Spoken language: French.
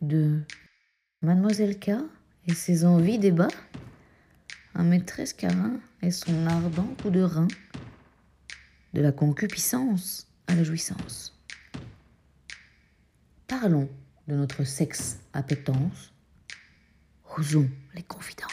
de Mademoiselle K et ses envies débat, un maîtresse carin et son ardent coup de rein, de la concupiscence à la jouissance. Parlons de notre sexe appétence, osons les confidences.